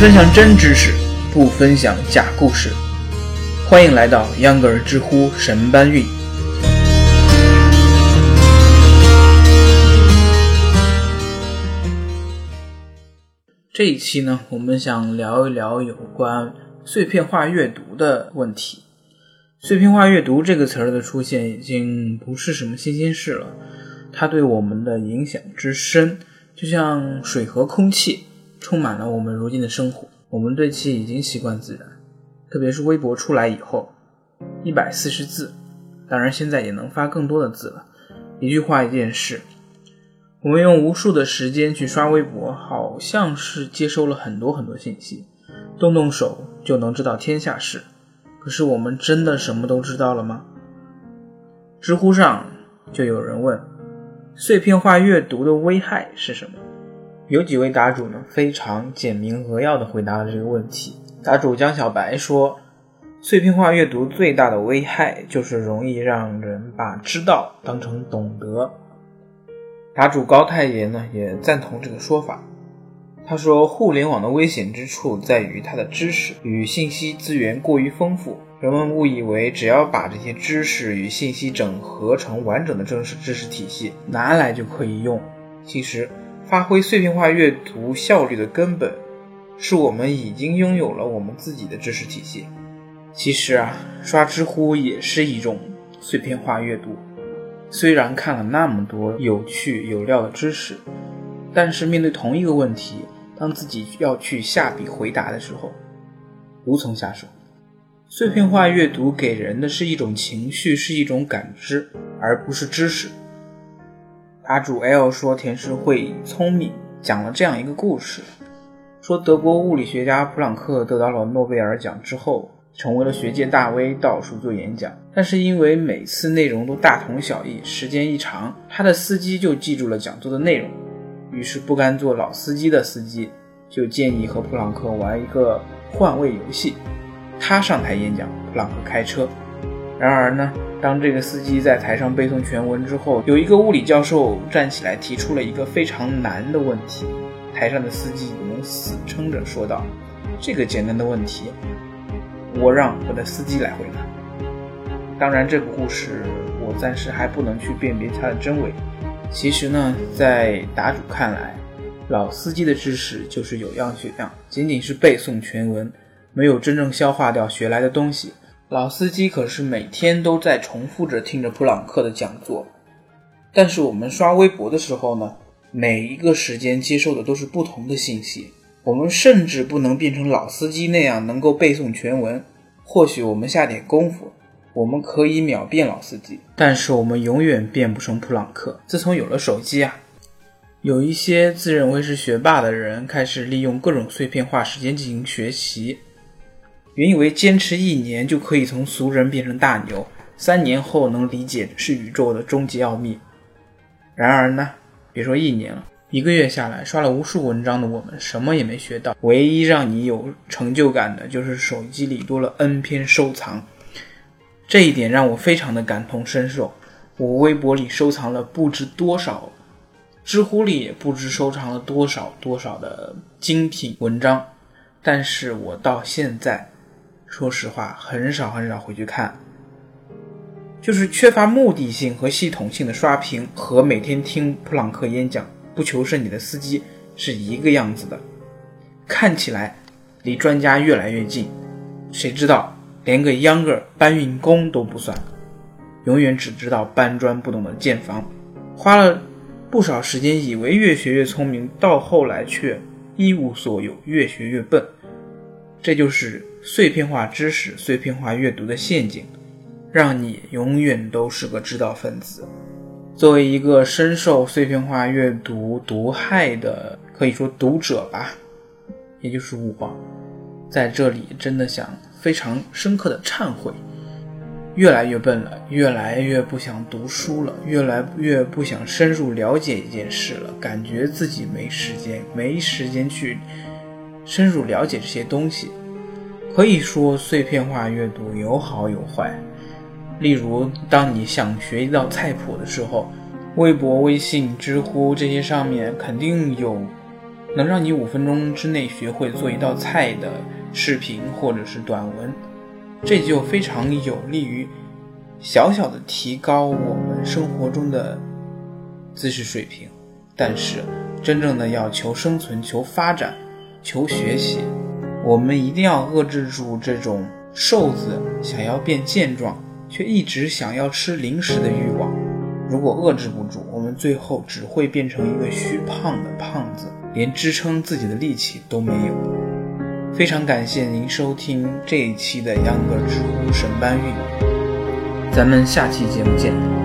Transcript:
分享真知识，不分享假故事。欢迎来到秧歌儿知乎神搬运。这一期呢，我们想聊一聊有关碎片化阅读的问题。碎片化阅读这个词儿的出现已经不是什么新鲜事了，它对我们的影响之深，就像水和空气。充满了我们如今的生活，我们对其已经习惯自然。特别是微博出来以后，一百四十字，当然现在也能发更多的字了。一句话一件事，我们用无数的时间去刷微博，好像是接收了很多很多信息，动动手就能知道天下事。可是我们真的什么都知道了吗？知乎上就有人问：碎片化阅读的危害是什么？有几位答主呢，非常简明扼要的回答了这个问题。答主江小白说：“碎片化阅读最大的危害就是容易让人把知道当成懂得。”答主高太爷呢也赞同这个说法。他说：“互联网的危险之处在于它的知识与信息资源过于丰富，人们误以为只要把这些知识与信息整合成完整的正式知识体系拿来就可以用。其实。”发挥碎片化阅读效率的根本，是我们已经拥有了我们自己的知识体系。其实啊，刷知乎也是一种碎片化阅读。虽然看了那么多有趣有料的知识，但是面对同一个问题，当自己要去下笔回答的时候，无从下手。碎片化阅读给人的是一种情绪，是一种感知，而不是知识。阿主 L 说：“田诗慧聪明，讲了这样一个故事，说德国物理学家普朗克得到了诺贝尔奖之后，成为了学界大 V，到处做演讲。但是因为每次内容都大同小异，时间一长，他的司机就记住了讲座的内容，于是不甘做老司机的司机，就建议和普朗克玩一个换位游戏，他上台演讲，普朗克开车。然而呢？”当这个司机在台上背诵全文之后，有一个物理教授站起来提出了一个非常难的问题。台上的司机能死撑着说道：“这个简单的问题，我让我的司机来回答。”当然，这个故事我暂时还不能去辨别它的真伪。其实呢，在答主看来，老司机的知识就是有样学样，仅仅是背诵全文，没有真正消化掉学来的东西。老司机可是每天都在重复着听着普朗克的讲座，但是我们刷微博的时候呢，每一个时间接受的都是不同的信息。我们甚至不能变成老司机那样能够背诵全文。或许我们下点功夫，我们可以秒变老司机，但是我们永远变不成普朗克。自从有了手机啊，有一些自认为是学霸的人开始利用各种碎片化时间进行学习。原以为坚持一年就可以从俗人变成大牛，三年后能理解是宇宙的终极奥秘。然而呢，别说一年了，一个月下来，刷了无数文章的我们什么也没学到。唯一让你有成就感的就是手机里多了 N 篇收藏，这一点让我非常的感同身受。我微博里收藏了不知多少，知乎里也不知收藏了多少多少的精品文章，但是我到现在。说实话，很少很少回去看，就是缺乏目的性和系统性的刷屏，和每天听普朗克演讲不求甚解的司机是一个样子的。看起来离专家越来越近，谁知道连个秧歌搬运工都不算，永远只知道搬砖不懂得建房，花了不少时间以为越学越聪明，到后来却一无所有，越学越笨。这就是碎片化知识、碎片化阅读的陷阱，让你永远都是个知道分子。作为一个深受碎片化阅读毒害的，可以说读者吧，也就是我，在这里真的想非常深刻的忏悔：越来越笨了，越来越不想读书了，越来越不想深入了解一件事了，感觉自己没时间，没时间去。深入了解这些东西，可以说碎片化阅读有好有坏。例如，当你想学一道菜谱的时候，微博、微信、知乎这些上面肯定有能让你五分钟之内学会做一道菜的视频或者是短文，这就非常有利于小小的提高我们生活中的知识水平。但是，真正的要求生存、求发展、求学习，我们一定要遏制住这种瘦子想要变健壮，却一直想要吃零食的欲望。如果遏制不住，我们最后只会变成一个虚胖的胖子，连支撑自己的力气都没有。非常感谢您收听这一期的秧歌知乎神搬运，咱们下期节目见。